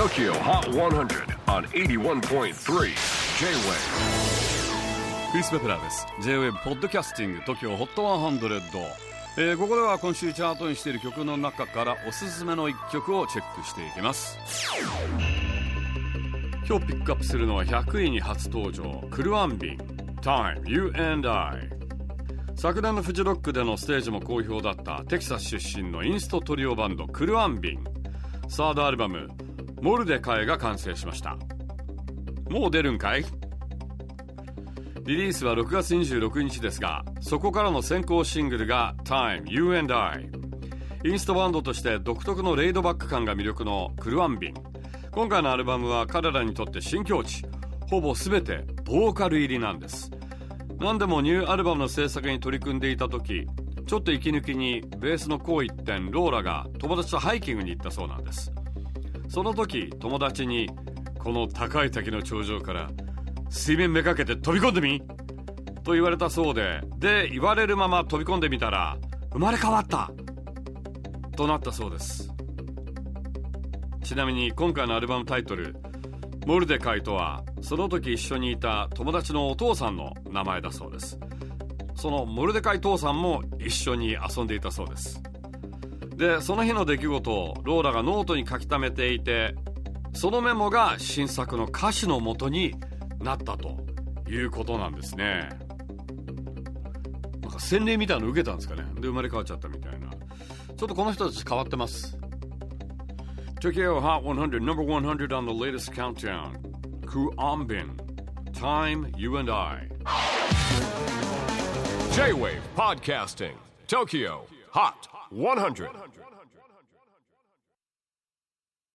TOKYO HOT 100 on 81.3 J-WAVE クリス・ベプラーです J-WAVE ポッドキャスティング TOKYO HOT 100、えー、ここでは今週チャートにしている曲の中からおすすめの一曲をチェックしていきます。今日ピックアップするのは100位に初登場。クルアンビ。ン Time You and I 昨年のフジロックでのステージも好評だったテキサス出身のインストトリオバンドクルアンビン。サードアルバム「モルデカイ」が完成しました。もう出るんかい？リリースは6月26日ですがそこからの先行シングルが「Time You and I」インストバンドとして独特のレイドバック感が魅力のクルアンビン。今回のアルバムは彼らにとって新境地。ほぼ全てボーカル入りなんです。何でもニューアルバムの制作に取り組んでいた時ちょっと息抜きにベースのこう一点ローラが友達とハイキングに行ったそうなんです。その時友達にこの高い滝の頂上から水面めかけて飛び込んでみ？と言われたそうでで言われるまま飛び込んでみたら生まれ変わった！となったそうです。ちなみに今回のアルバムタイトル「モルデカイ」とはその時一緒にいた友達のお父さんの名前だそうです。そのモルデカイ父さんも一緒に遊んでいたそうです。でその日の出来事をローラがノートに書き溜めていてそのメモが新作の歌詞の元になったということなんですね。なんか洗礼みたいなの受けたんですかね。で生まれ変わっちゃったみたいな。ちょっとこの人たち変わってます。Tokyo Hot 100 number 100 on the latest countdown. Ku Ambin Time You and I. J-WAVE PODCASTING TOKYO. Hot 100. 100.